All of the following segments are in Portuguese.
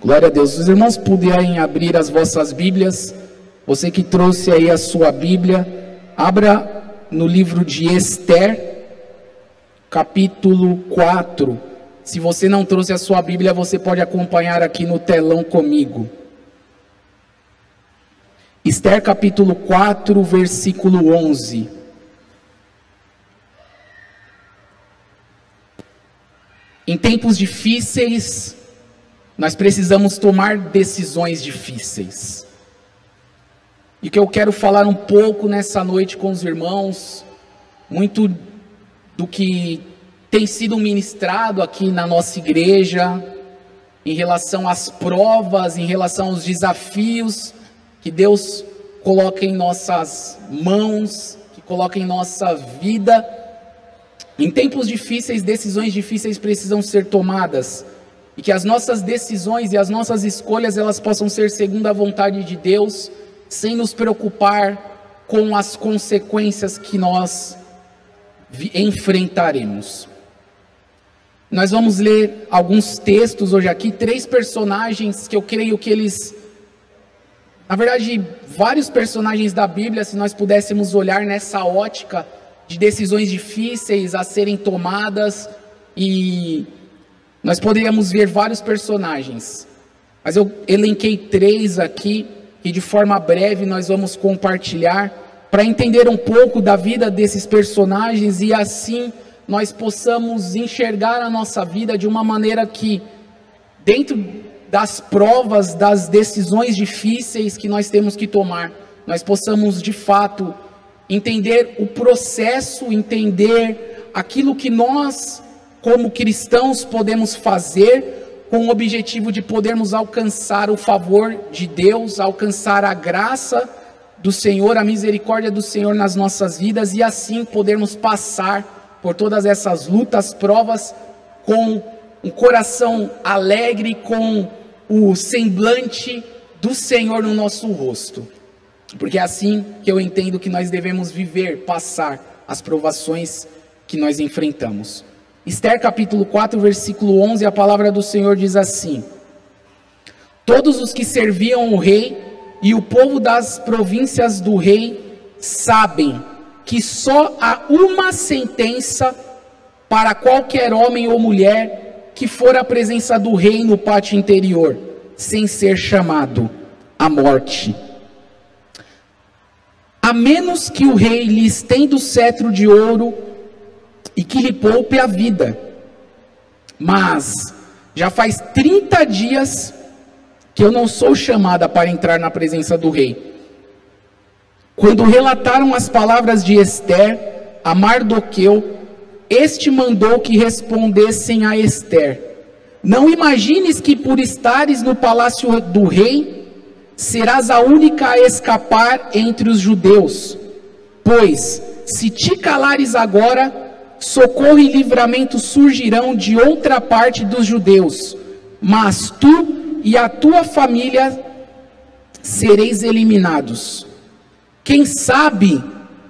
Glória a Deus. Os irmãos puderem abrir as vossas Bíblias, você que trouxe aí a sua Bíblia, abra no livro de Esther, capítulo 4. Se você não trouxe a sua Bíblia, você pode acompanhar aqui no telão comigo. Esther capítulo 4, versículo 11. Em tempos difíceis, nós precisamos tomar decisões difíceis. E que eu quero falar um pouco nessa noite com os irmãos, muito do que tem sido ministrado aqui na nossa igreja, em relação às provas, em relação aos desafios que Deus coloca em nossas mãos, que coloca em nossa vida. Em tempos difíceis, decisões difíceis precisam ser tomadas e que as nossas decisões e as nossas escolhas elas possam ser segundo a vontade de Deus, sem nos preocupar com as consequências que nós enfrentaremos. Nós vamos ler alguns textos hoje aqui, três personagens que eu creio que eles na verdade, vários personagens da Bíblia, se nós pudéssemos olhar nessa ótica de decisões difíceis a serem tomadas e nós poderíamos ver vários personagens, mas eu elenquei três aqui e de forma breve nós vamos compartilhar para entender um pouco da vida desses personagens e assim nós possamos enxergar a nossa vida de uma maneira que, dentro das provas, das decisões difíceis que nós temos que tomar, nós possamos de fato entender o processo, entender aquilo que nós como cristãos podemos fazer com o objetivo de podermos alcançar o favor de Deus, alcançar a graça do Senhor, a misericórdia do Senhor nas nossas vidas e assim podermos passar por todas essas lutas, provas com um coração alegre, com o semblante do Senhor no nosso rosto. Porque é assim que eu entendo que nós devemos viver, passar as provações que nós enfrentamos. Esther capítulo 4, versículo 11, a palavra do Senhor diz assim: Todos os que serviam o rei e o povo das províncias do rei sabem que só há uma sentença para qualquer homem ou mulher que for à presença do rei no pátio interior, sem ser chamado a morte. A menos que o rei lhe estenda o cetro de ouro e que lhe poupe a vida. Mas já faz 30 dias que eu não sou chamada para entrar na presença do rei. Quando relataram as palavras de Esther a Mardoqueu, este mandou que respondessem a Esther: Não imagines que por estares no palácio do rei, serás a única a escapar entre os judeus. Pois, se te calares agora, socorro e livramento surgirão de outra parte dos judeus, mas tu e a tua família sereis eliminados. Quem sabe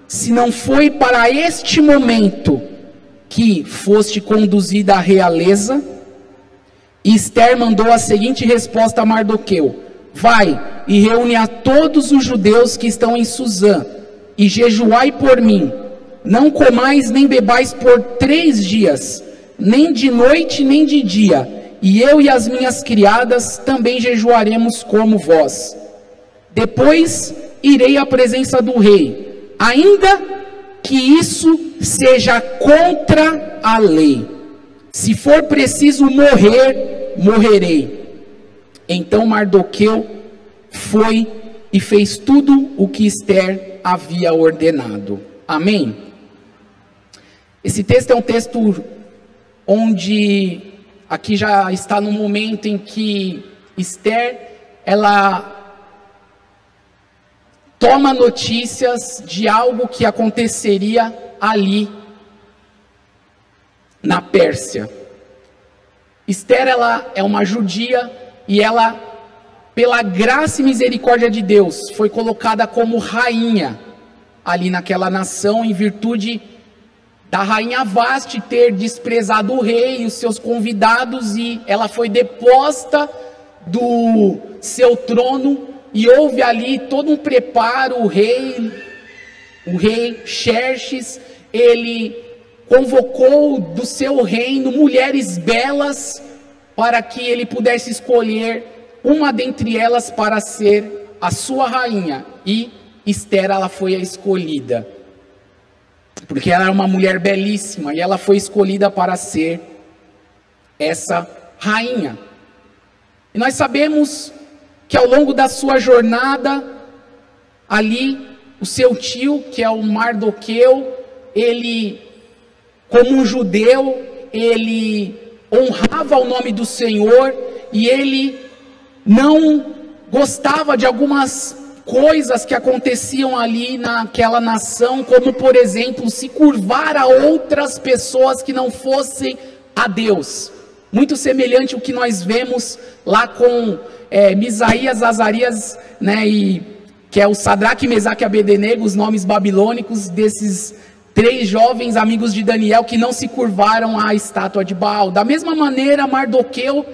se não foi para este momento que foste conduzida à realeza? Esther mandou a seguinte resposta a Mardoqueu: Vai e reúne a todos os judeus que estão em Suzã, e jejuai por mim não comais nem bebais por três dias, nem de noite nem de dia, e eu e as minhas criadas também jejuaremos como vós. Depois irei à presença do rei, ainda que isso seja contra a lei. Se for preciso morrer, morrerei. Então Mardoqueu foi e fez tudo o que Esther havia ordenado. Amém? Esse texto é um texto onde aqui já está no momento em que Esther ela toma notícias de algo que aconteceria ali na Pérsia. Esther ela é uma judia e ela pela graça e misericórdia de Deus foi colocada como rainha ali naquela nação em virtude da rainha Vaste ter desprezado o rei e os seus convidados e ela foi deposta do seu trono e houve ali todo um preparo, o rei, o rei Xerxes, ele convocou do seu reino mulheres belas para que ele pudesse escolher uma dentre elas para ser a sua rainha e Esther ela foi a escolhida. Porque ela era uma mulher belíssima e ela foi escolhida para ser essa rainha. E nós sabemos que ao longo da sua jornada, ali, o seu tio, que é o Mardoqueu, ele, como um judeu, ele honrava o nome do Senhor e ele não gostava de algumas coisas que aconteciam ali naquela nação, como por exemplo, se curvar a outras pessoas que não fossem a Deus. Muito semelhante ao que nós vemos lá com é, Misaías, Azarias, né, e, que é o Sadraque, Mesaque e Abednego, os nomes babilônicos desses três jovens amigos de Daniel que não se curvaram à estátua de Baal. Da mesma maneira, Mardoqueu,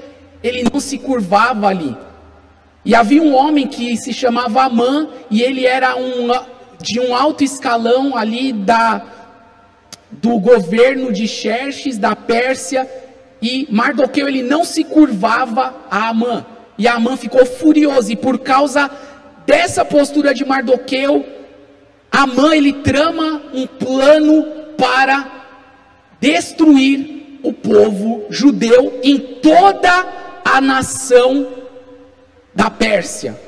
ele não se curvava ali. E havia um homem que se chamava Amã, e ele era um, de um alto escalão ali da, do governo de Xerxes, da Pérsia, e Mardoqueu ele não se curvava a Amã. E Amã ficou furioso, e por causa dessa postura de Mardoqueu, Amã ele trama um plano para destruir o povo judeu em toda a nação da Pérsia.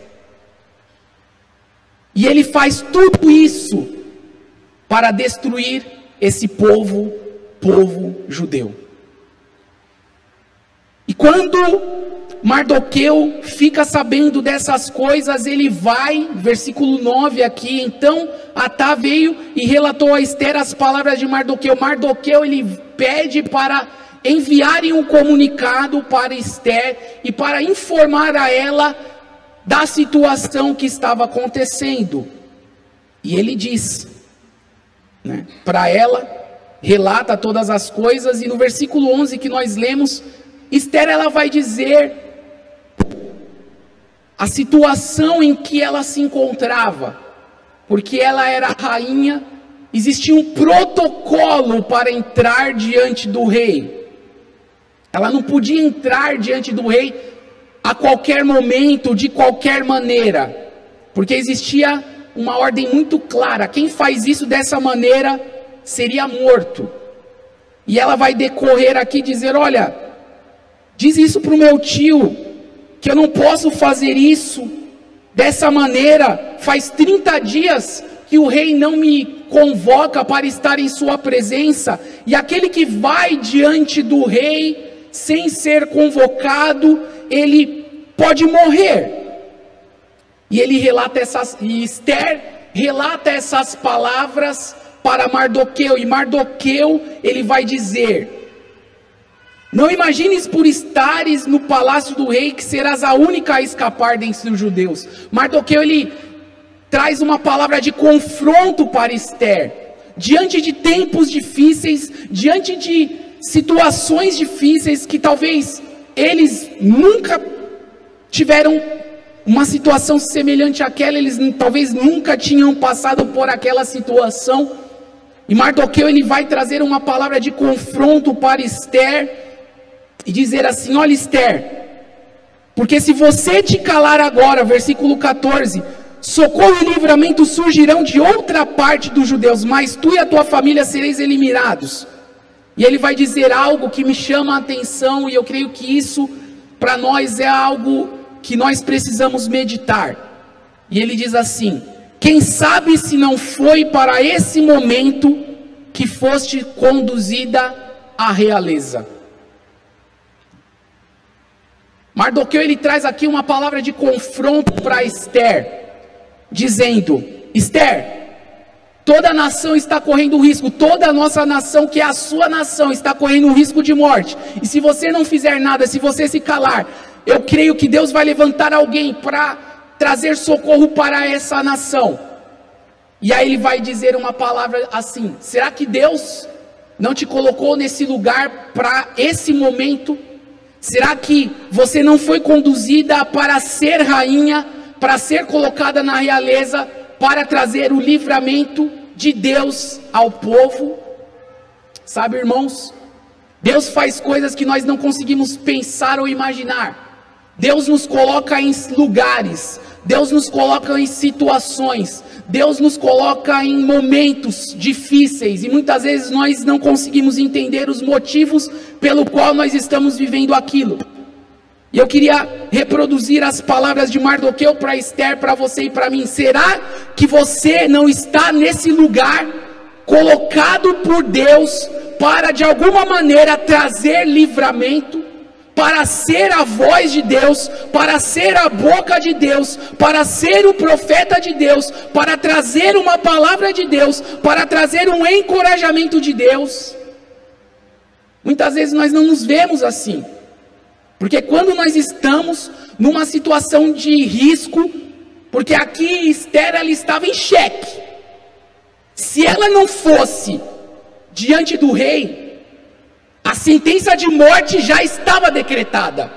E ele faz tudo isso para destruir esse povo, povo judeu. E quando Mardoqueu fica sabendo dessas coisas, ele vai, versículo 9 aqui, então Atá veio e relatou a Esther as palavras de Mardoqueu. Mardoqueu ele pede para enviarem um comunicado para Esther e para informar a ela da situação que estava acontecendo. E ele diz, né, para ela, relata todas as coisas, e no versículo 11 que nós lemos, Esther ela vai dizer a situação em que ela se encontrava, porque ela era rainha, existia um protocolo para entrar diante do rei. Ela não podia entrar diante do rei a qualquer momento, de qualquer maneira, porque existia uma ordem muito clara: quem faz isso dessa maneira seria morto. E ela vai decorrer aqui dizer: Olha, diz isso para o meu tio, que eu não posso fazer isso dessa maneira. Faz 30 dias que o rei não me convoca para estar em sua presença, e aquele que vai diante do rei sem ser convocado, ele pode morrer. E ele relata essas, e Esther relata essas palavras para Mardoqueu, e Mardoqueu ele vai dizer: Não imagines por estares no palácio do rei que serás a única a escapar dentre os judeus. Mardoqueu ele traz uma palavra de confronto para Esther. Diante de tempos difíceis, diante de situações difíceis que talvez eles nunca tiveram uma situação semelhante àquela, eles talvez nunca tinham passado por aquela situação. E Mardoqueu ele vai trazer uma palavra de confronto para Esther e dizer assim: Olha, Esther, porque se você te calar agora, versículo 14, socorro e livramento surgirão de outra parte dos judeus, mas tu e a tua família sereis eliminados. E ele vai dizer algo que me chama a atenção, e eu creio que isso para nós é algo que nós precisamos meditar. E ele diz assim: Quem sabe se não foi para esse momento que foste conduzida à realeza? Mardoqueu ele traz aqui uma palavra de confronto para Esther, dizendo: Esther, Toda a nação está correndo risco, toda a nossa nação, que é a sua nação, está correndo risco de morte. E se você não fizer nada, se você se calar, eu creio que Deus vai levantar alguém para trazer socorro para essa nação. E aí ele vai dizer uma palavra assim: será que Deus não te colocou nesse lugar para esse momento? Será que você não foi conduzida para ser rainha, para ser colocada na realeza, para trazer o livramento de Deus ao povo? Sabe, irmãos, Deus faz coisas que nós não conseguimos pensar ou imaginar. Deus nos coloca em lugares, Deus nos coloca em situações, Deus nos coloca em momentos difíceis e muitas vezes nós não conseguimos entender os motivos pelo qual nós estamos vivendo aquilo. E eu queria reproduzir as palavras de Mardoqueu para Esther, para você e para mim. Será que você não está nesse lugar colocado por Deus para de alguma maneira trazer livramento? para ser a voz de Deus, para ser a boca de Deus, para ser o profeta de Deus, para trazer uma palavra de Deus, para trazer um encorajamento de Deus. Muitas vezes nós não nos vemos assim, porque quando nós estamos numa situação de risco, porque aqui Esther ela estava em xeque, se ela não fosse diante do rei, a sentença de morte já estava decretada.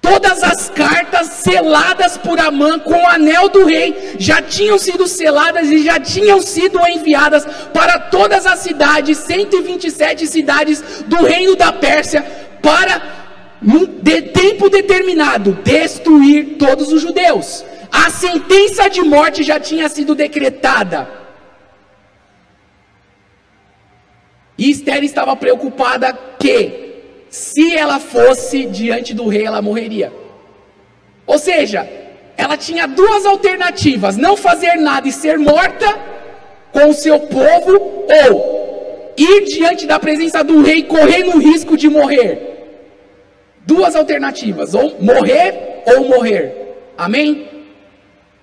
Todas as cartas seladas por Amã com o anel do rei já tinham sido seladas e já tinham sido enviadas para todas as cidades, 127 cidades do reino da Pérsia, para, num de tempo determinado, destruir todos os judeus. A sentença de morte já tinha sido decretada. E Esther estava preocupada que, se ela fosse diante do rei, ela morreria. Ou seja, ela tinha duas alternativas: não fazer nada e ser morta com o seu povo, ou ir diante da presença do rei correndo o risco de morrer. Duas alternativas: ou morrer ou morrer. Amém?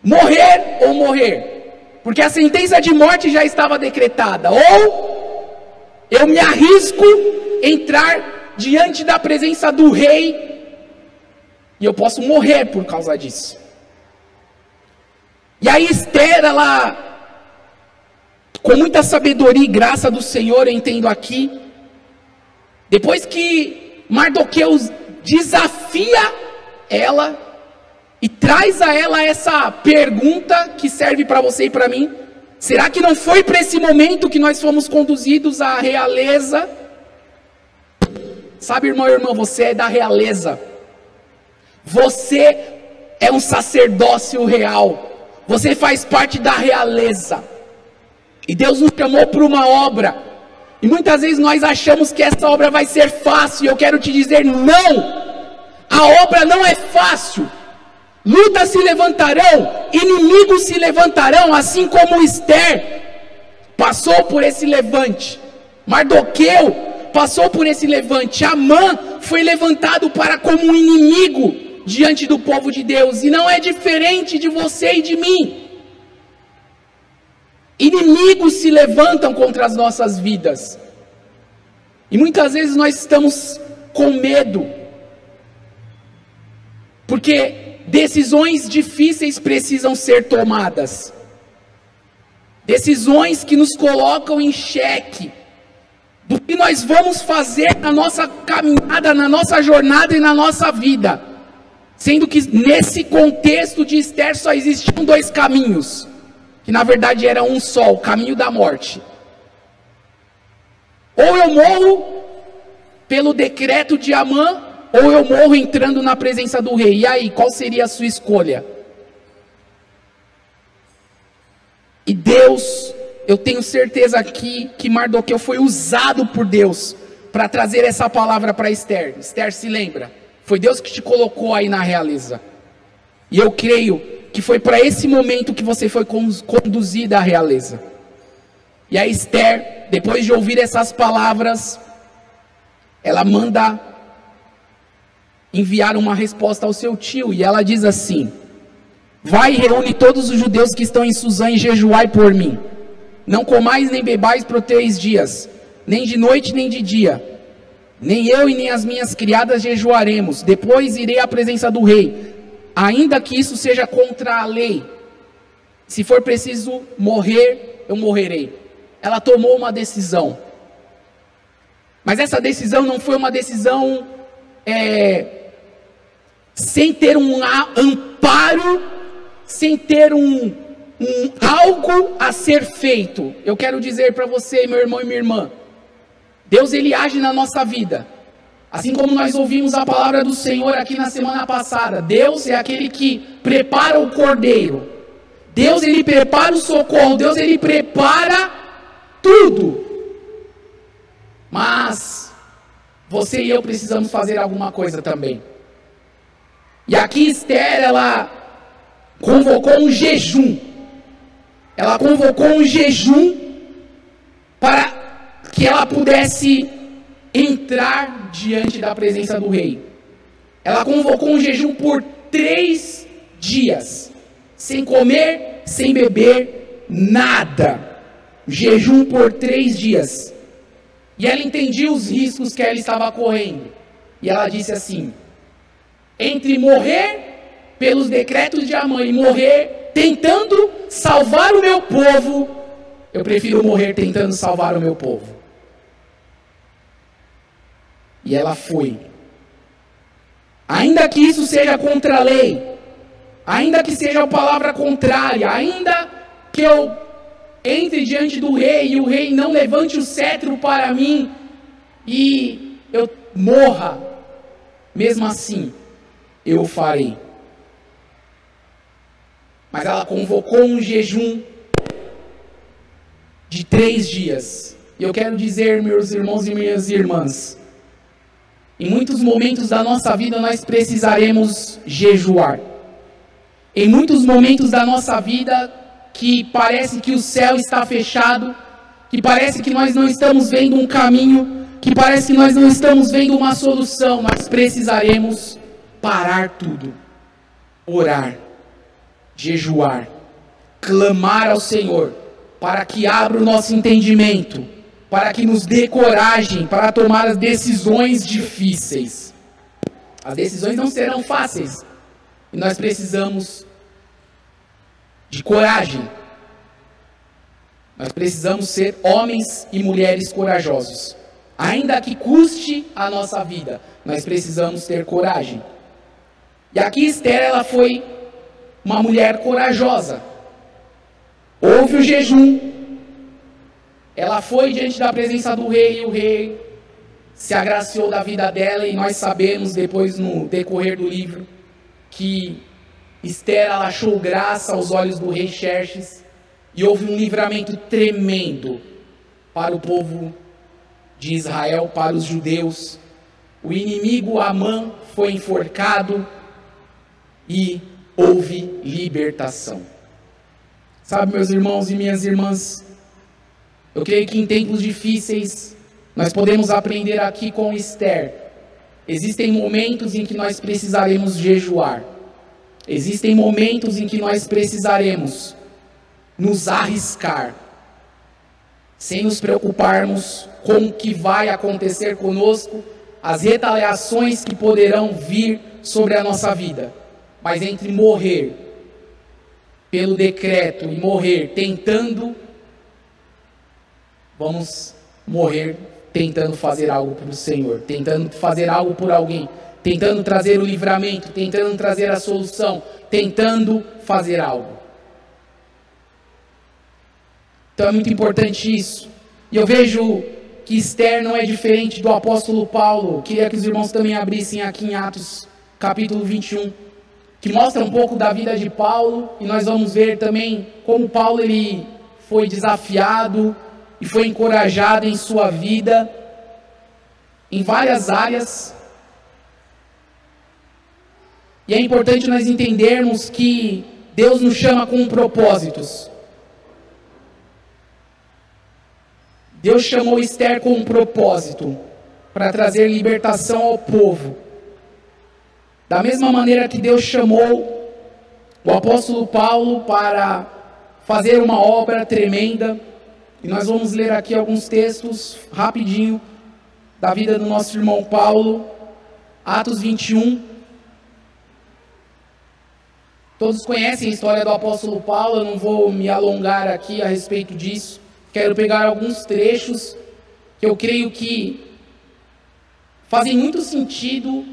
Morrer ou morrer. Porque a sentença de morte já estava decretada. Ou eu me arrisco entrar diante da presença do rei e eu posso morrer por causa disso. E aí Esther, ela, com muita sabedoria e graça do Senhor, eu entendo aqui, depois que Mardoqueu desafia ela e traz a ela essa pergunta que serve para você e para mim, Será que não foi para esse momento que nós fomos conduzidos à realeza? Sabe, irmão e irmã, você é da realeza. Você é um sacerdócio real. Você faz parte da realeza. E Deus nos chamou para uma obra. E muitas vezes nós achamos que essa obra vai ser fácil. E eu quero te dizer: não. A obra não é fácil. Lutas se levantarão, inimigos se levantarão, assim como Esther passou por esse levante. Mardoqueu passou por esse levante. Amã foi levantado para como um inimigo diante do povo de Deus, e não é diferente de você e de mim. Inimigos se levantam contra as nossas vidas. E muitas vezes nós estamos com medo. Porque Decisões difíceis precisam ser tomadas. Decisões que nos colocam em xeque do que nós vamos fazer na nossa caminhada, na nossa jornada e na nossa vida. Sendo que nesse contexto de Esther só existiam dois caminhos, que na verdade era um só, o caminho da morte. Ou eu morro pelo decreto de Amã, ou eu morro entrando na presença do rei. E aí, qual seria a sua escolha? E Deus, eu tenho certeza aqui que Mardoqueu foi usado por Deus para trazer essa palavra para Esther. Esther se lembra? Foi Deus que te colocou aí na realeza. E eu creio que foi para esse momento que você foi conduzida à realeza. E a Esther, depois de ouvir essas palavras, ela manda enviar uma resposta ao seu tio, e ela diz assim: Vai e reúne todos os judeus que estão em Suzã e jejuai por mim. Não comais nem bebais por três dias, nem de noite nem de dia. Nem eu e nem as minhas criadas jejuaremos. Depois irei à presença do rei, ainda que isso seja contra a lei. Se for preciso morrer, eu morrerei. Ela tomou uma decisão. Mas essa decisão não foi uma decisão é, sem ter um amparo, sem ter um, um algo a ser feito. Eu quero dizer para você, meu irmão e minha irmã, Deus ele age na nossa vida. Assim como nós ouvimos a palavra do Senhor aqui na semana passada, Deus é aquele que prepara o cordeiro. Deus ele prepara o socorro, Deus ele prepara tudo. Mas você e eu precisamos fazer alguma coisa também. E aqui Esther, ela convocou um jejum. Ela convocou um jejum para que ela pudesse entrar diante da presença do rei. Ela convocou um jejum por três dias, sem comer, sem beber, nada. Jejum por três dias. E ela entendia os riscos que ela estava correndo. E ela disse assim: entre morrer pelos decretos de Amã e morrer tentando salvar o meu povo, eu prefiro morrer tentando salvar o meu povo. E ela foi. Ainda que isso seja contra a lei, ainda que seja a palavra contrária, ainda que eu entre diante do rei e o rei não levante o cetro para mim e eu morra, mesmo assim, eu farei. Mas ela convocou um jejum de três dias. E eu quero dizer, meus irmãos e minhas irmãs, em muitos momentos da nossa vida nós precisaremos jejuar. Em muitos momentos da nossa vida que parece que o céu está fechado, que parece que nós não estamos vendo um caminho, que parece que nós não estamos vendo uma solução, nós precisaremos parar tudo, orar, jejuar, clamar ao Senhor para que abra o nosso entendimento, para que nos dê coragem para tomar as decisões difíceis. As decisões não serão fáceis e nós precisamos de coragem. Nós precisamos ser homens e mulheres corajosos. Ainda que custe a nossa vida, nós precisamos ter coragem. E aqui Esther, ela foi uma mulher corajosa. Houve o jejum. Ela foi diante da presença do rei e o rei se agraciou da vida dela e nós sabemos depois no decorrer do livro que Esther achou graça aos olhos do rei Xerxes e houve um livramento tremendo para o povo de Israel, para os judeus. O inimigo Amã foi enforcado e houve libertação. Sabe, meus irmãos e minhas irmãs, eu creio que em tempos difíceis nós podemos aprender aqui com Esther. Existem momentos em que nós precisaremos jejuar. Existem momentos em que nós precisaremos nos arriscar, sem nos preocuparmos com o que vai acontecer conosco, as retaliações que poderão vir sobre a nossa vida. Mas entre morrer pelo decreto e morrer tentando, vamos morrer tentando fazer algo para o Senhor, tentando fazer algo por alguém, tentando trazer o livramento, tentando trazer a solução, tentando fazer algo. Então é muito importante isso. E eu vejo que Esther não é diferente do apóstolo Paulo. Queria que os irmãos também abrissem aqui em Atos, capítulo 21, que mostra um pouco da vida de Paulo, e nós vamos ver também como Paulo ele foi desafiado e foi encorajado em sua vida em várias áreas e é importante nós entendermos que Deus nos chama com propósitos. Deus chamou Esther com um propósito para trazer libertação ao povo. Da mesma maneira que Deus chamou o apóstolo Paulo para fazer uma obra tremenda, e nós vamos ler aqui alguns textos rapidinho da vida do nosso irmão Paulo, Atos 21, Todos conhecem a história do apóstolo Paulo, eu não vou me alongar aqui a respeito disso. Quero pegar alguns trechos que eu creio que fazem muito sentido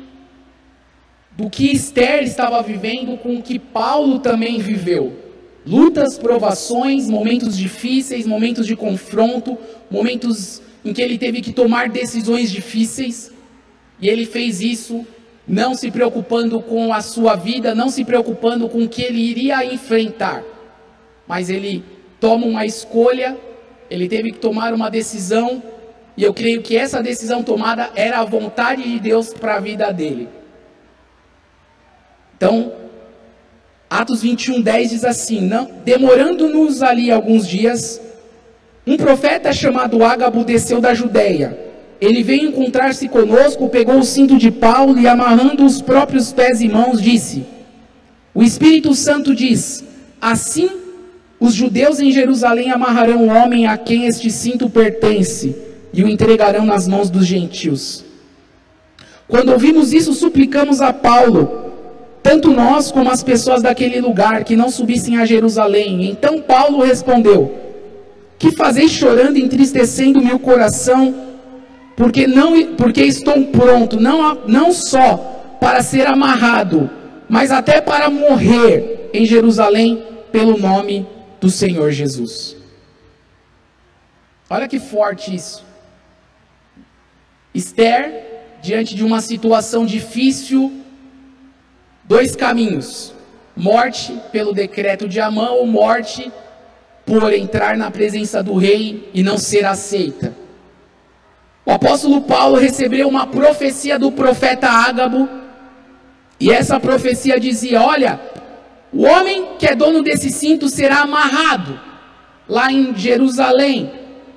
do que Esther estava vivendo com o que Paulo também viveu. Lutas, provações, momentos difíceis, momentos de confronto, momentos em que ele teve que tomar decisões difíceis, e ele fez isso não se preocupando com a sua vida, não se preocupando com o que ele iria enfrentar, mas ele toma uma escolha, ele teve que tomar uma decisão, e eu creio que essa decisão tomada era a vontade de Deus para a vida dele. Então, Atos 21, 10 diz assim: demorando-nos ali alguns dias, um profeta chamado Ágabo desceu da Judéia. Ele veio encontrar-se conosco, pegou o cinto de Paulo e, amarrando os próprios pés e mãos, disse: O Espírito Santo diz: Assim os judeus em Jerusalém amarrarão o homem a quem este cinto pertence e o entregarão nas mãos dos gentios. Quando ouvimos isso, suplicamos a Paulo, tanto nós como as pessoas daquele lugar, que não subissem a Jerusalém. Então Paulo respondeu: Que fazeis chorando e entristecendo meu coração? Porque não porque estou pronto, não, não só para ser amarrado, mas até para morrer em Jerusalém pelo nome do Senhor Jesus. Olha que forte isso. Esther, diante de uma situação difícil, dois caminhos: morte pelo decreto de Amã ou morte por entrar na presença do rei e não ser aceita. O apóstolo Paulo recebeu uma profecia do profeta Ágabo, e essa profecia dizia: Olha, o homem que é dono desse cinto será amarrado lá em Jerusalém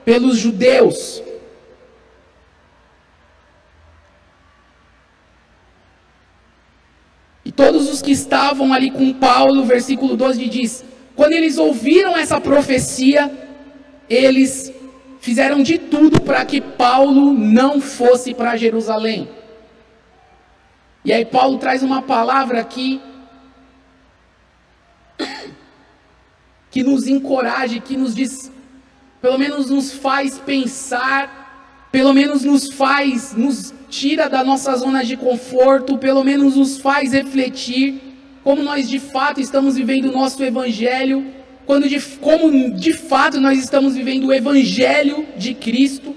pelos judeus. E todos os que estavam ali com Paulo, versículo 12 diz: quando eles ouviram essa profecia, eles fizeram de tudo para que Paulo não fosse para Jerusalém. E aí Paulo traz uma palavra aqui que nos encoraja, que nos diz, pelo menos nos faz pensar, pelo menos nos faz, nos tira da nossa zona de conforto, pelo menos nos faz refletir como nós de fato estamos vivendo o nosso evangelho, quando de, como de fato nós estamos vivendo o evangelho de Cristo.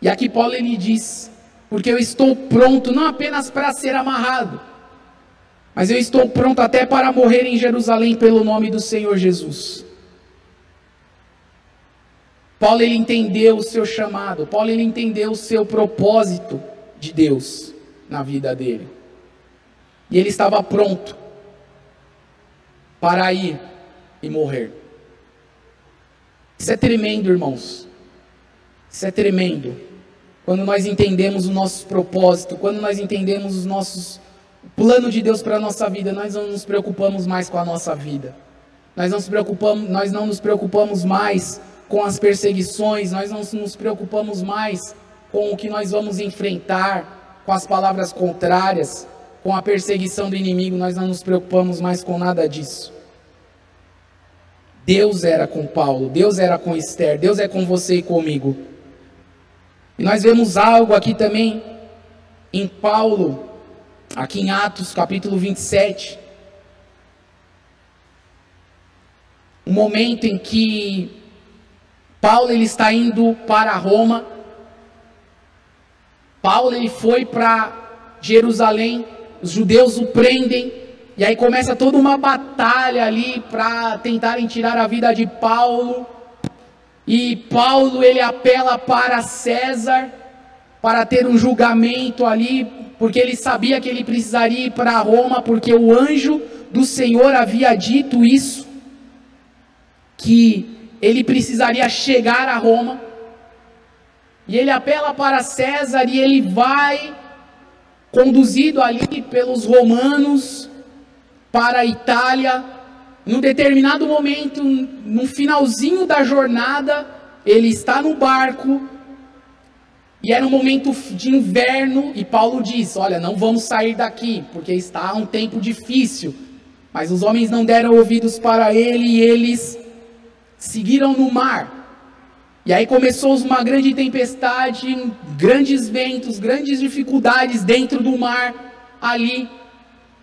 E aqui Paulo ele diz: porque eu estou pronto não apenas para ser amarrado, mas eu estou pronto até para morrer em Jerusalém pelo nome do Senhor Jesus. Paulo ele entendeu o seu chamado, Paulo ele entendeu o seu propósito de Deus na vida dele. E ele estava pronto para ir e morrer. Isso é tremendo, irmãos. Isso é tremendo. Quando nós entendemos o nosso propósito, quando nós entendemos os nossos o plano de Deus para a nossa vida, nós não nos preocupamos mais com a nossa vida. Nós não, nos preocupamos, nós não nos preocupamos mais com as perseguições, nós não nos preocupamos mais com o que nós vamos enfrentar, com as palavras contrárias, com a perseguição do inimigo, nós não nos preocupamos mais com nada disso. Deus era com Paulo, Deus era com Esther, Deus é com você e comigo. E nós vemos algo aqui também em Paulo, aqui em Atos capítulo 27. Um momento em que Paulo ele está indo para Roma. Paulo ele foi para Jerusalém. Os judeus o prendem. E aí começa toda uma batalha ali para tentarem tirar a vida de Paulo. E Paulo ele apela para César para ter um julgamento ali, porque ele sabia que ele precisaria ir para Roma, porque o anjo do Senhor havia dito isso que ele precisaria chegar a Roma. E ele apela para César e ele vai conduzido ali pelos romanos para a Itália. Num determinado momento, no finalzinho da jornada, ele está no barco e era um momento de inverno e Paulo diz: Olha, não vamos sair daqui porque está um tempo difícil. Mas os homens não deram ouvidos para ele e eles seguiram no mar. E aí começou uma grande tempestade, grandes ventos, grandes dificuldades dentro do mar ali.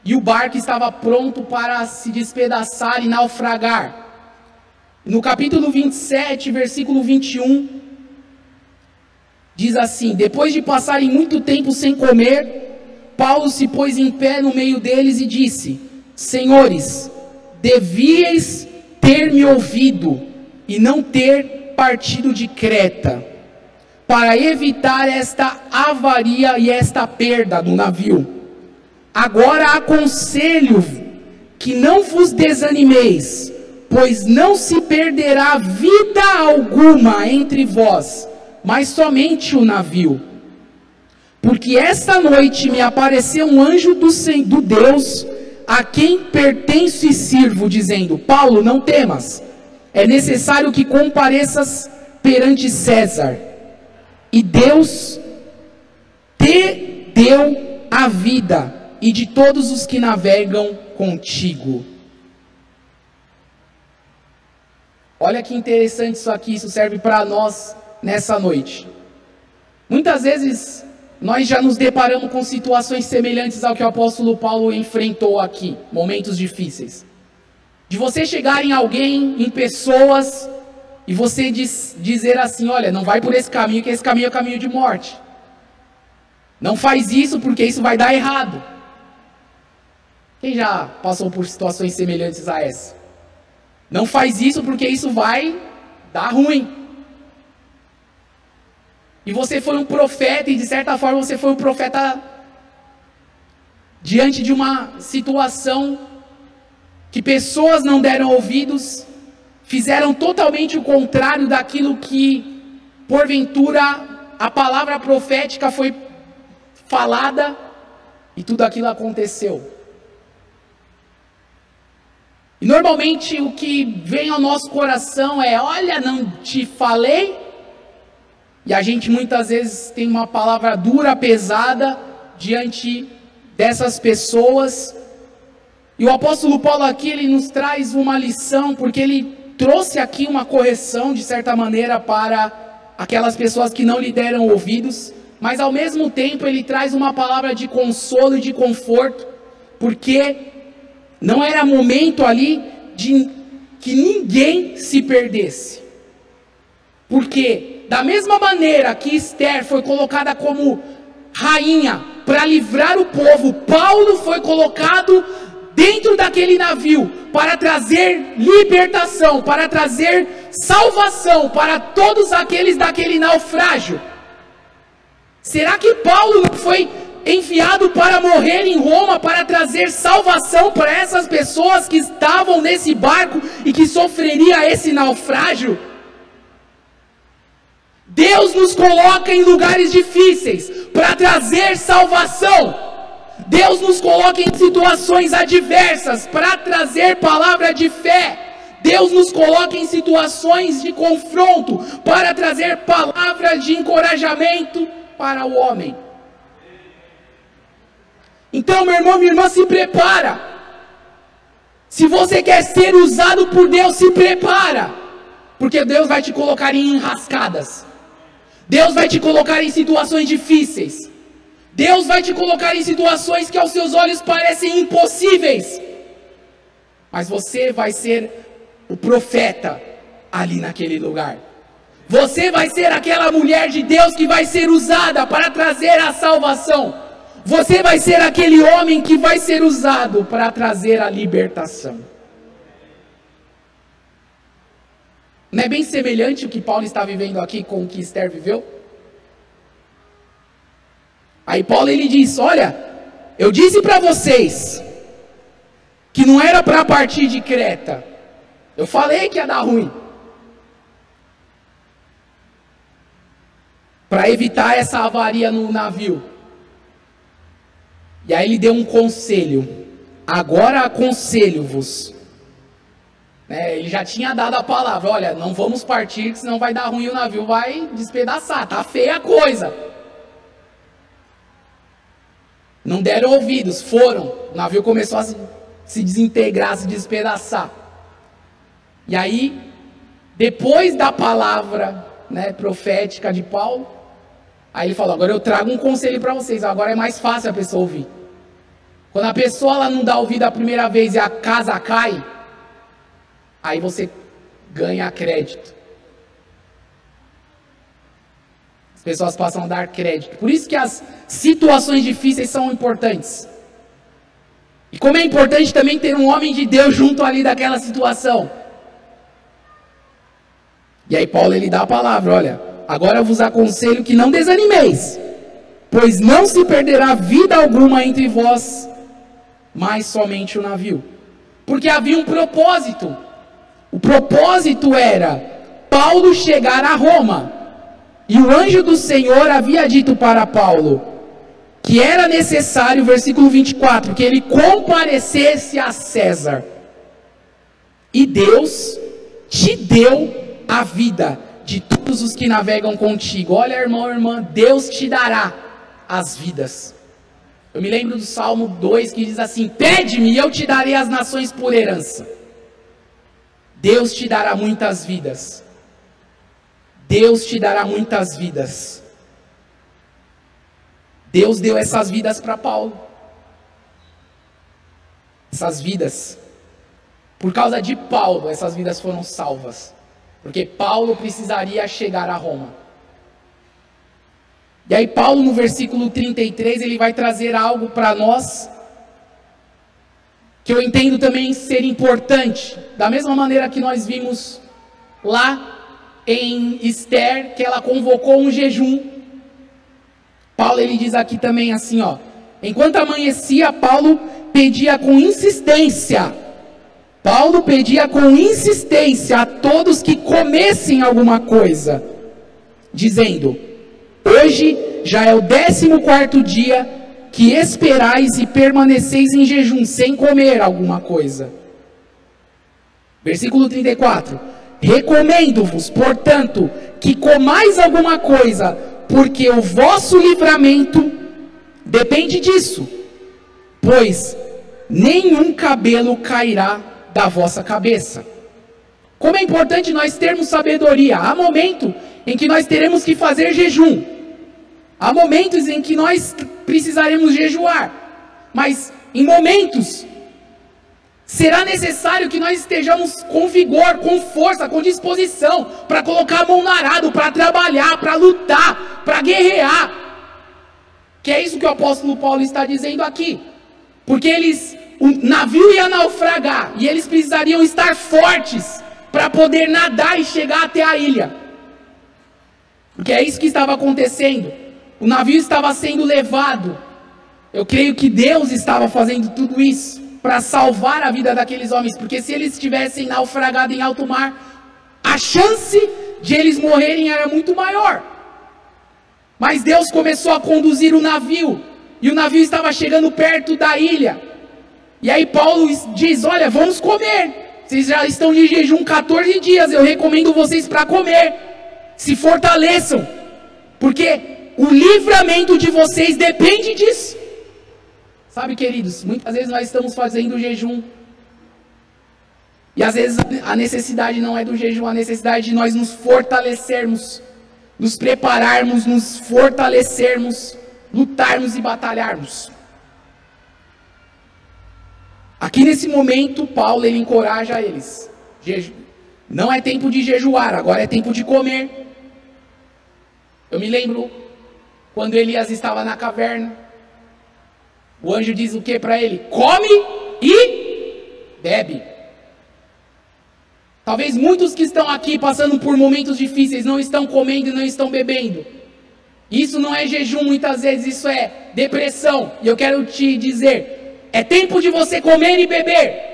E o barco estava pronto para se despedaçar e naufragar. No capítulo 27, versículo 21, diz assim: Depois de passarem muito tempo sem comer, Paulo se pôs em pé no meio deles e disse: Senhores, devíeis ter me ouvido e não ter partido de Creta, para evitar esta avaria e esta perda do navio. Agora aconselho que não vos desanimeis, pois não se perderá vida alguma entre vós, mas somente o navio. Porque esta noite me apareceu um anjo do, do Deus a quem pertenço e sirvo, dizendo: Paulo, não temas, é necessário que compareças perante César. E Deus te deu a vida e de todos os que navegam contigo. Olha que interessante isso aqui, isso serve para nós nessa noite. Muitas vezes nós já nos deparamos com situações semelhantes ao que o apóstolo Paulo enfrentou aqui, momentos difíceis. De você chegar em alguém, em pessoas, e você diz, dizer assim: olha, não vai por esse caminho, que esse caminho é o caminho de morte. Não faz isso porque isso vai dar errado. Quem já passou por situações semelhantes a essa? Não faz isso porque isso vai dar ruim. E você foi um profeta, e de certa forma você foi um profeta diante de uma situação que pessoas não deram ouvidos, fizeram totalmente o contrário daquilo que, porventura, a palavra profética foi falada e tudo aquilo aconteceu. E normalmente o que vem ao nosso coração é: olha, não te falei. E a gente muitas vezes tem uma palavra dura, pesada diante dessas pessoas. E o apóstolo Paulo aqui ele nos traz uma lição, porque ele trouxe aqui uma correção de certa maneira para aquelas pessoas que não lhe deram ouvidos, mas ao mesmo tempo ele traz uma palavra de consolo e de conforto, porque não era momento ali de que ninguém se perdesse. Porque, da mesma maneira que Esther foi colocada como rainha para livrar o povo, Paulo foi colocado dentro daquele navio para trazer libertação, para trazer salvação para todos aqueles daquele naufrágio. Será que Paulo não foi enviado para morrer em Roma, para trazer salvação para essas pessoas que estavam nesse barco e que sofreria esse naufrágio. Deus nos coloca em lugares difíceis para trazer salvação. Deus nos coloca em situações adversas para trazer palavra de fé. Deus nos coloca em situações de confronto para trazer palavra de encorajamento para o homem. Então, meu irmão, minha irmã, se prepara. Se você quer ser usado por Deus, se prepara. Porque Deus vai te colocar em enrascadas. Deus vai te colocar em situações difíceis. Deus vai te colocar em situações que aos seus olhos parecem impossíveis. Mas você vai ser o profeta ali naquele lugar. Você vai ser aquela mulher de Deus que vai ser usada para trazer a salvação. Você vai ser aquele homem que vai ser usado para trazer a libertação. Não é bem semelhante o que Paulo está vivendo aqui com o que Esther viveu? Aí Paulo ele diz: Olha, eu disse para vocês que não era para partir de Creta. Eu falei que ia dar ruim. Para evitar essa avaria no navio. E aí ele deu um conselho. Agora aconselho-vos. Né, ele já tinha dado a palavra: olha, não vamos partir, senão vai dar ruim o navio vai despedaçar. Tá feia a coisa. Não deram ouvidos, foram. O navio começou a se, se desintegrar, a se despedaçar. E aí, depois da palavra né, profética de Paulo. Aí ele falou: agora eu trago um conselho para vocês. Agora é mais fácil a pessoa ouvir. Quando a pessoa ela não dá ouvido a primeira vez e a casa cai, aí você ganha crédito. As pessoas passam a dar crédito. Por isso que as situações difíceis são importantes. E como é importante também ter um homem de Deus junto ali daquela situação. E aí Paulo ele dá a palavra, olha, agora eu vos aconselho que não desanimeis, pois não se perderá vida alguma entre vós, mas somente o navio. Porque havia um propósito. O propósito era Paulo chegar a Roma. E o anjo do Senhor havia dito para Paulo: que era necessário, versículo 24, que ele comparecesse a César. E Deus te deu a vida de todos os que navegam contigo. Olha, irmão, irmã, Deus te dará as vidas. Eu me lembro do Salmo 2 que diz assim: Pede-me e eu te darei as nações por herança. Deus te dará muitas vidas. Deus te dará muitas vidas. Deus deu essas vidas para Paulo. Essas vidas. Por causa de Paulo, essas vidas foram salvas. Porque Paulo precisaria chegar a Roma. E aí, Paulo, no versículo 33, ele vai trazer algo para nós que eu entendo também ser importante. Da mesma maneira que nós vimos lá em Esther, que ela convocou um jejum Paulo ele diz aqui também assim, ó. Enquanto amanhecia, Paulo pedia com insistência. Paulo pedia com insistência a todos que comessem alguma coisa, dizendo: Hoje já é o décimo quarto dia que esperais e permaneceis em jejum, sem comer alguma coisa. Versículo 34. Recomendo-vos, portanto, que comais alguma coisa, porque o vosso livramento depende disso, pois nenhum cabelo cairá da vossa cabeça. Como é importante nós termos sabedoria. Há momento em que nós teremos que fazer jejum. Há momentos em que nós precisaremos jejuar. Mas em momentos será necessário que nós estejamos com vigor, com força, com disposição para colocar a mão no arado, para trabalhar, para lutar, para guerrear. Que é isso que o apóstolo Paulo está dizendo aqui. Porque eles, o navio ia naufragar e eles precisariam estar fortes para poder nadar e chegar até a ilha. Porque é isso que estava acontecendo. O navio estava sendo levado. Eu creio que Deus estava fazendo tudo isso para salvar a vida daqueles homens, porque se eles tivessem naufragado em alto mar, a chance de eles morrerem era muito maior. Mas Deus começou a conduzir o navio, e o navio estava chegando perto da ilha. E aí Paulo diz: Olha, vamos comer. Vocês já estão de jejum 14 dias, eu recomendo vocês para comer. Se fortaleçam, porque o livramento de vocês depende disso. Sabe, queridos, muitas vezes nós estamos fazendo jejum. E às vezes a necessidade não é do jejum, a necessidade de nós nos fortalecermos, nos prepararmos, nos fortalecermos, lutarmos e batalharmos. Aqui nesse momento, Paulo ele encoraja eles. Não é tempo de jejuar, agora é tempo de comer. Eu me lembro quando Elias estava na caverna. O anjo diz o que para ele? Come e bebe. Talvez muitos que estão aqui passando por momentos difíceis não estão comendo e não estão bebendo. Isso não é jejum muitas vezes, isso é depressão. E eu quero te dizer: é tempo de você comer e beber.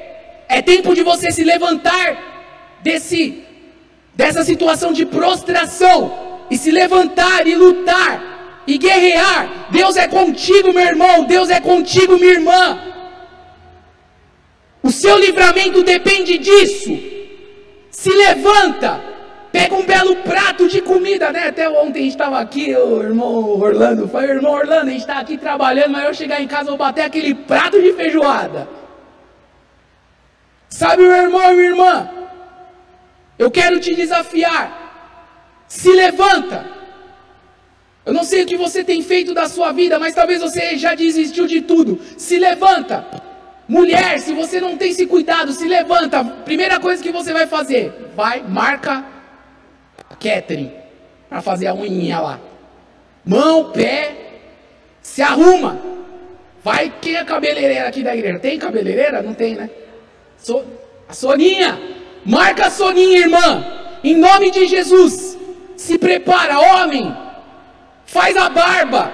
É tempo de você se levantar desse dessa situação de prostração e se levantar e lutar e guerrear. Deus é contigo, meu irmão. Deus é contigo, minha irmã. O seu livramento depende disso. Se levanta. Pega um belo prato de comida, né? Até ontem a gente estava aqui, o irmão Orlando. Falei, irmão Orlando, a gente está aqui trabalhando, mas eu chegar em casa vou bater aquele prato de feijoada. Sabe, meu irmão e minha irmã? Eu quero te desafiar Se levanta. Eu não sei o que você tem feito da sua vida, mas talvez você já desistiu de tudo. Se levanta. Mulher, se você não tem se cuidado, se levanta. Primeira coisa que você vai fazer, vai, marca Catherine para fazer a unhinha lá. Mão, pé, se arruma. Vai, quem é cabeleireira aqui da igreja? Tem cabeleireira? Não tem, né? So, a Soninha. Marca a Soninha, irmã. Em nome de Jesus. Se prepara, homem. Faz a barba.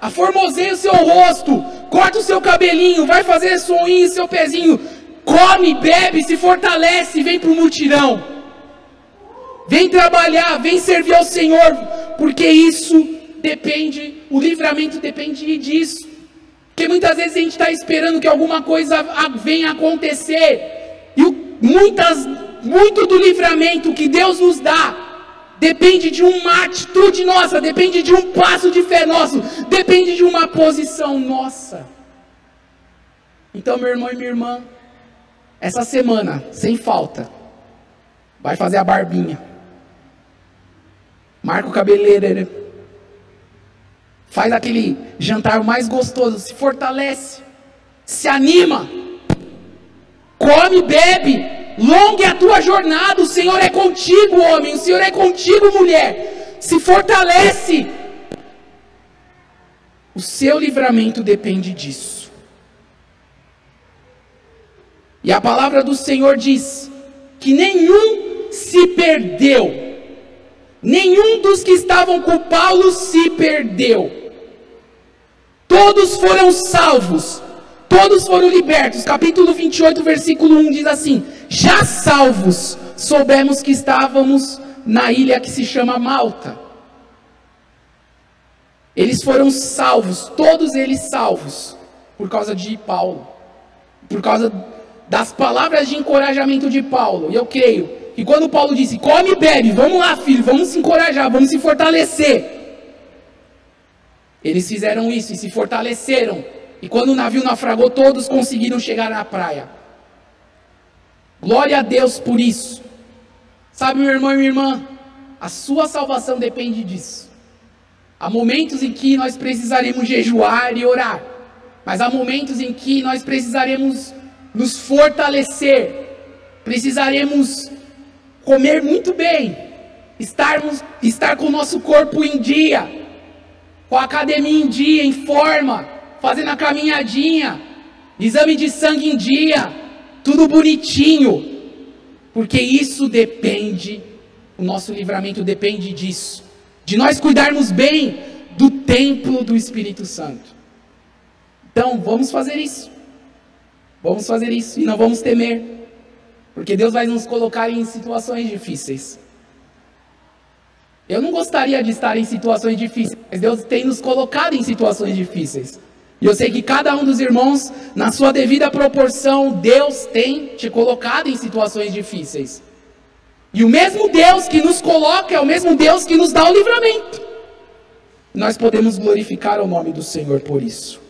Aformoseia o seu rosto. Corta o seu cabelinho. Vai fazer sonho seu pezinho. Come, bebe, se fortalece. Vem para o mutirão. Vem trabalhar. Vem servir ao Senhor. Porque isso depende. O livramento depende disso. Porque muitas vezes a gente está esperando que alguma coisa venha acontecer. E muitas, muito do livramento que Deus nos dá depende de uma atitude nossa, depende de um passo de fé nosso, depende de uma posição nossa. Então, meu irmão e minha irmã, essa semana, sem falta, vai fazer a barbinha. Marca o cabeleireiro. Faz aquele jantar mais gostoso, se fortalece, se anima, come, bebe, Longa é a tua jornada, o Senhor é contigo, homem, o Senhor é contigo, mulher. Se fortalece. O seu livramento depende disso. E a palavra do Senhor diz que nenhum se perdeu. Nenhum dos que estavam com Paulo se perdeu. Todos foram salvos. Todos foram libertos. Capítulo 28, versículo 1 diz assim: já salvos, soubemos que estávamos na ilha que se chama Malta. Eles foram salvos, todos eles salvos, por causa de Paulo, por causa das palavras de encorajamento de Paulo. E eu creio que quando Paulo disse: Come e bebe, vamos lá, filho, vamos se encorajar, vamos se fortalecer. Eles fizeram isso e se fortaleceram. E quando o navio naufragou, todos conseguiram chegar na praia. Glória a Deus por isso. Sabe, meu irmão e minha irmã, a sua salvação depende disso. Há momentos em que nós precisaremos jejuar e orar, mas há momentos em que nós precisaremos nos fortalecer, precisaremos comer muito bem, estarmos, estar com o nosso corpo em dia, com a academia em dia, em forma, fazendo a caminhadinha, exame de sangue em dia, tudo bonitinho, porque isso depende, o nosso livramento depende disso, de nós cuidarmos bem do templo do Espírito Santo. Então, vamos fazer isso. Vamos fazer isso e não vamos temer, porque Deus vai nos colocar em situações difíceis. Eu não gostaria de estar em situações difíceis, mas Deus tem nos colocado em situações difíceis. E eu sei que cada um dos irmãos, na sua devida proporção, Deus tem te colocado em situações difíceis. E o mesmo Deus que nos coloca é o mesmo Deus que nos dá o livramento. Nós podemos glorificar o nome do Senhor por isso.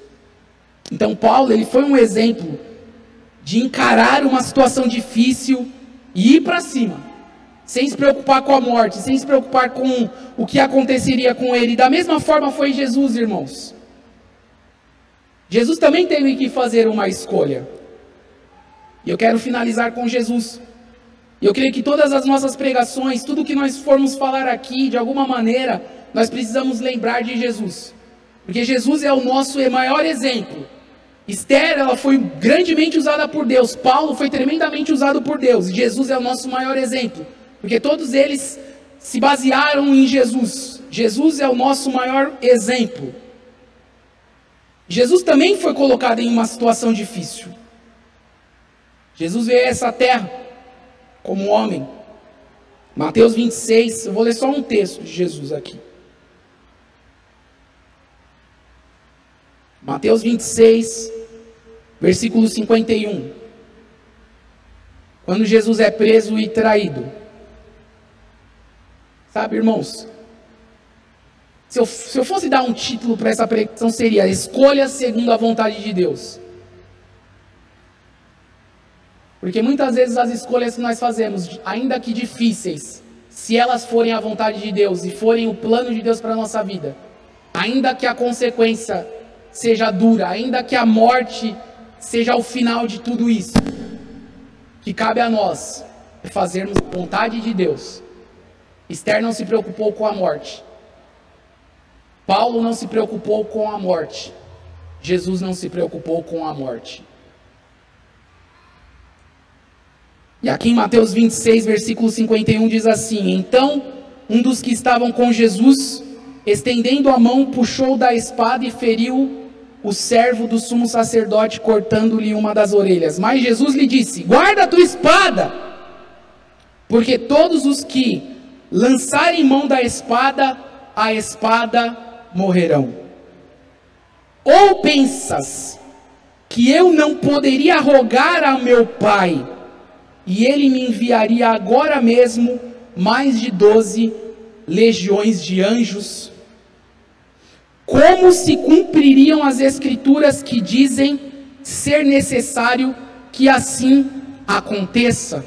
Então Paulo, ele foi um exemplo de encarar uma situação difícil e ir para cima, sem se preocupar com a morte, sem se preocupar com o que aconteceria com ele. Da mesma forma foi Jesus, irmãos. Jesus também teve que fazer uma escolha. E eu quero finalizar com Jesus. Eu creio que todas as nossas pregações, tudo que nós formos falar aqui, de alguma maneira, nós precisamos lembrar de Jesus. Porque Jesus é o nosso maior exemplo. Esther, ela foi grandemente usada por Deus. Paulo foi tremendamente usado por Deus. E Jesus é o nosso maior exemplo. Porque todos eles se basearam em Jesus. Jesus é o nosso maior exemplo. Jesus também foi colocado em uma situação difícil. Jesus veio a essa terra como homem. Mateus 26, eu vou ler só um texto de Jesus aqui. Mateus 26, versículo 51. Quando Jesus é preso e traído. Sabe, irmãos, se eu, se eu fosse dar um título para essa pregação, seria Escolha segundo a vontade de Deus. Porque muitas vezes as escolhas que nós fazemos, ainda que difíceis, se elas forem a vontade de Deus e forem o plano de Deus para a nossa vida, ainda que a consequência seja dura, ainda que a morte seja o final de tudo isso, que cabe a nós é fazermos a vontade de Deus. Esther não se preocupou com a morte. Paulo não se preocupou com a morte. Jesus não se preocupou com a morte. E aqui em Mateus 26, versículo 51 diz assim: Então um dos que estavam com Jesus, estendendo a mão, puxou da espada e feriu o servo do sumo sacerdote, cortando-lhe uma das orelhas. Mas Jesus lhe disse: Guarda a tua espada, porque todos os que lançarem mão da espada, a espada morrerão. Ou pensas que eu não poderia rogar ao meu pai? e ele me enviaria agora mesmo mais de doze legiões de anjos. Como se cumpririam as escrituras que dizem ser necessário que assim aconteça?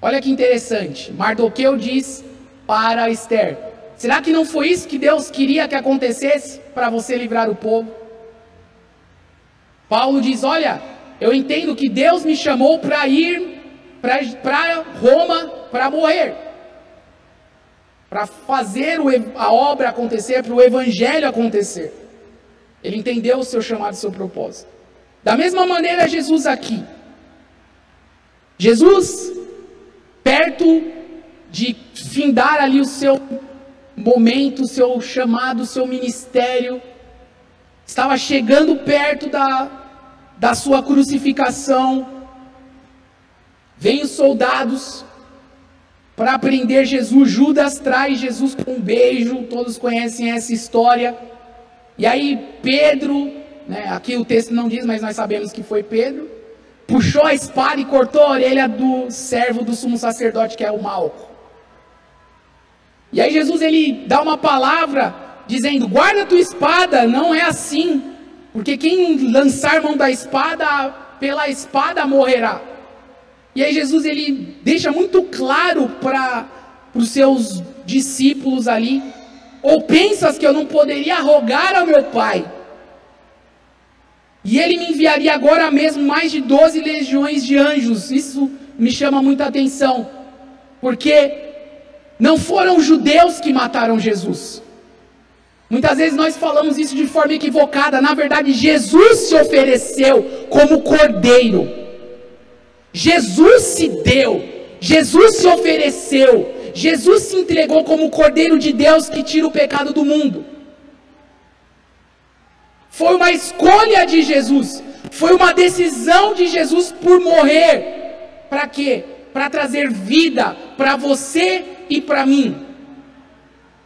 Olha que interessante. Mardoqueu diz para Esther: Será que não foi isso que Deus queria que acontecesse para você livrar o povo? Paulo diz: Olha, eu entendo que Deus me chamou para ir para Roma para morrer, para fazer a obra acontecer, para o evangelho acontecer. Ele entendeu o seu chamado o seu propósito. Da mesma maneira, Jesus aqui. Jesus, perto de findar ali o seu momento, o seu chamado, o seu ministério, estava chegando perto da, da sua crucificação, vem os soldados para prender Jesus. Judas traz Jesus com um beijo, todos conhecem essa história. E aí Pedro, né, aqui o texto não diz, mas nós sabemos que foi Pedro, puxou a espada e cortou a orelha do servo do sumo sacerdote, que é o Malco. E aí Jesus ele dá uma palavra dizendo: guarda tua espada, não é assim. Porque quem lançar mão da espada, pela espada morrerá. E aí Jesus ele deixa muito claro para os seus discípulos ali, ou pensas que eu não poderia rogar ao meu Pai? E ele me enviaria agora mesmo mais de 12 legiões de anjos. Isso me chama muita atenção, porque não foram os judeus que mataram Jesus. Muitas vezes nós falamos isso de forma equivocada. Na verdade, Jesus se ofereceu como cordeiro. Jesus se deu. Jesus se ofereceu. Jesus se entregou como cordeiro de Deus que tira o pecado do mundo. Foi uma escolha de Jesus. Foi uma decisão de Jesus por morrer. Para quê? Para trazer vida para você e para mim.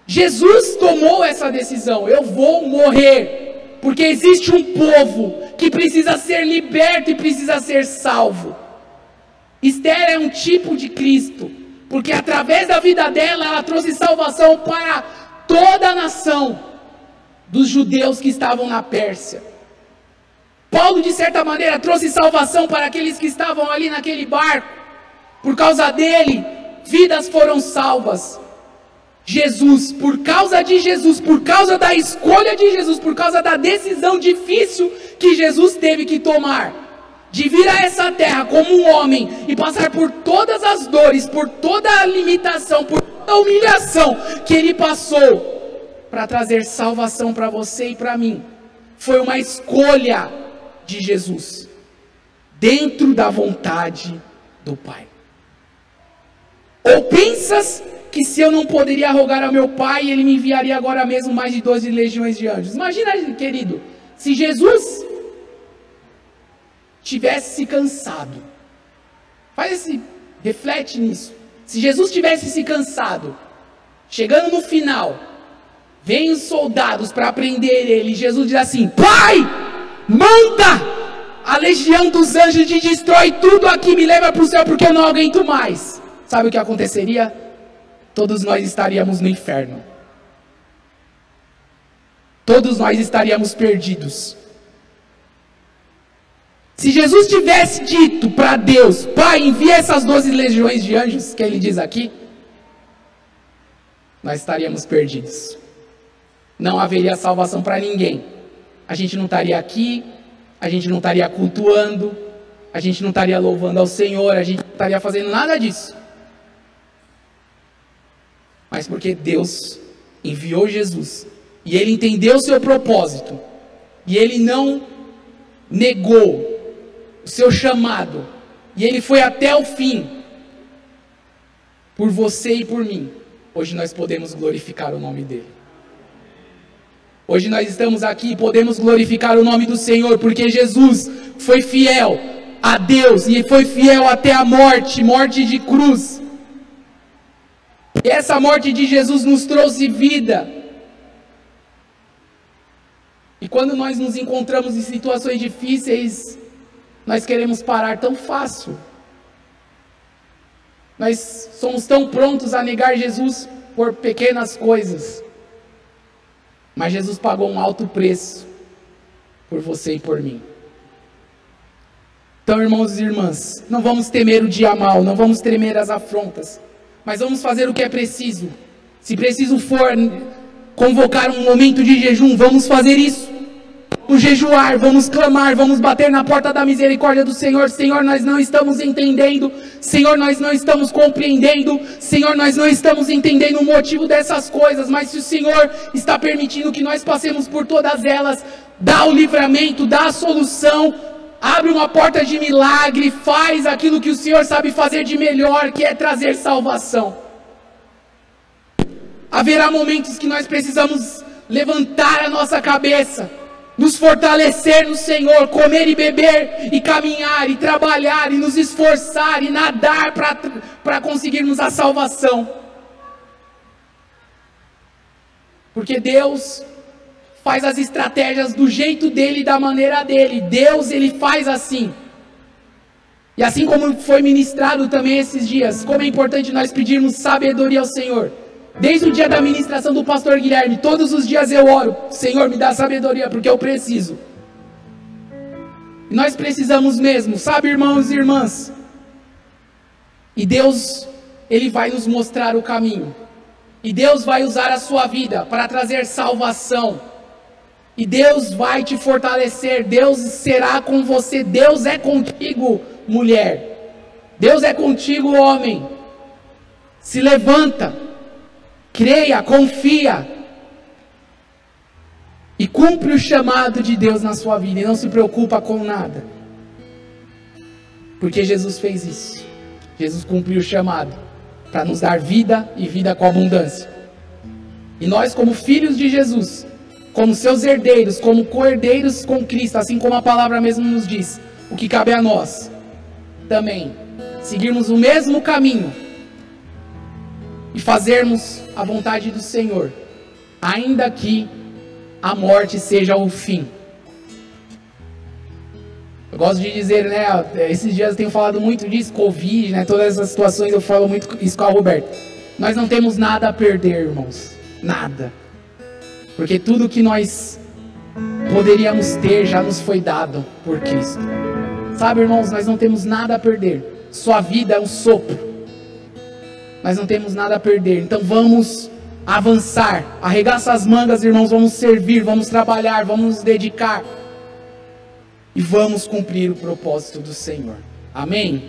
Jesus tomou essa decisão: eu vou morrer, porque existe um povo que precisa ser liberto e precisa ser salvo. Esther é um tipo de Cristo, porque através da vida dela ela trouxe salvação para toda a nação dos judeus que estavam na Pérsia. Paulo, de certa maneira, trouxe salvação para aqueles que estavam ali naquele barco. Por causa dele, vidas foram salvas. Jesus, por causa de Jesus, por causa da escolha de Jesus, por causa da decisão difícil que Jesus teve que tomar, de vir a essa terra como um homem e passar por todas as dores, por toda a limitação, por toda a humilhação que ele passou, para trazer salvação para você e para mim, foi uma escolha de Jesus, dentro da vontade do Pai. Ou pensas que se eu não poderia rogar ao meu Pai, Ele me enviaria agora mesmo mais de 12 legiões de anjos. Imagina, querido, se Jesus tivesse se cansado. Faz esse, reflete nisso. Se Jesus tivesse se cansado, chegando no final, vem os soldados para prender ele. Jesus diz assim: Pai, manda a legião dos anjos de destrói tudo aqui, me leva para o céu porque eu não aguento mais. Sabe o que aconteceria? todos nós estaríamos no inferno. Todos nós estaríamos perdidos. Se Jesus tivesse dito para Deus, Pai, envia essas doze legiões de anjos, que ele diz aqui, nós estaríamos perdidos. Não haveria salvação para ninguém. A gente não estaria aqui, a gente não estaria cultuando, a gente não estaria louvando ao Senhor, a gente não estaria fazendo nada disso. Mas porque Deus enviou Jesus e ele entendeu o seu propósito e ele não negou o seu chamado e ele foi até o fim por você e por mim. Hoje nós podemos glorificar o nome dele. Hoje nós estamos aqui e podemos glorificar o nome do Senhor, porque Jesus foi fiel a Deus e foi fiel até a morte morte de cruz. E essa morte de Jesus nos trouxe vida. E quando nós nos encontramos em situações difíceis, nós queremos parar tão fácil. Nós somos tão prontos a negar Jesus por pequenas coisas. Mas Jesus pagou um alto preço por você e por mim. Então, irmãos e irmãs, não vamos temer o dia mal, não vamos temer as afrontas, mas vamos fazer o que é preciso. Se preciso for convocar um momento de jejum, vamos fazer isso. Vamos jejuar, vamos clamar, vamos bater na porta da misericórdia do Senhor. Senhor, nós não estamos entendendo. Senhor, nós não estamos compreendendo. Senhor, nós não estamos entendendo o motivo dessas coisas. Mas se o Senhor está permitindo que nós passemos por todas elas, dá o livramento, dá a solução. Abre uma porta de milagre, faz aquilo que o Senhor sabe fazer de melhor, que é trazer salvação. Haverá momentos que nós precisamos levantar a nossa cabeça nos fortalecer no Senhor, comer e beber e caminhar e trabalhar e nos esforçar e nadar para conseguirmos a salvação. Porque Deus faz as estratégias do jeito dele e da maneira dele. Deus ele faz assim. E assim como foi ministrado também esses dias, como é importante nós pedirmos sabedoria ao Senhor. Desde o dia da ministração do pastor Guilherme, todos os dias eu oro, Senhor, me dá sabedoria, porque eu preciso. E nós precisamos mesmo, sabe, irmãos e irmãs? E Deus, Ele vai nos mostrar o caminho. E Deus vai usar a sua vida para trazer salvação. E Deus vai te fortalecer. Deus será com você. Deus é contigo, mulher. Deus é contigo, homem. Se levanta creia, confia e cumpre o chamado de Deus na sua vida e não se preocupa com nada. Porque Jesus fez isso. Jesus cumpriu o chamado para nos dar vida e vida com abundância. E nós, como filhos de Jesus, como seus herdeiros, como co-herdeiros com Cristo, assim como a palavra mesmo nos diz, o que cabe a nós também seguirmos o mesmo caminho e fazermos a vontade do Senhor, ainda que a morte seja o fim. Eu gosto de dizer, né? Esses dias eu tenho falado muito disso, Covid, né? Todas essas situações eu falo muito isso com a Roberta. Nós não temos nada a perder, irmãos. Nada. Porque tudo que nós poderíamos ter já nos foi dado por Cristo. Sabe, irmãos, nós não temos nada a perder. Sua vida é um sopro nós não temos nada a perder. Então vamos avançar. Arregaça as mangas, irmãos, vamos servir, vamos trabalhar, vamos nos dedicar. E vamos cumprir o propósito do Senhor. Amém?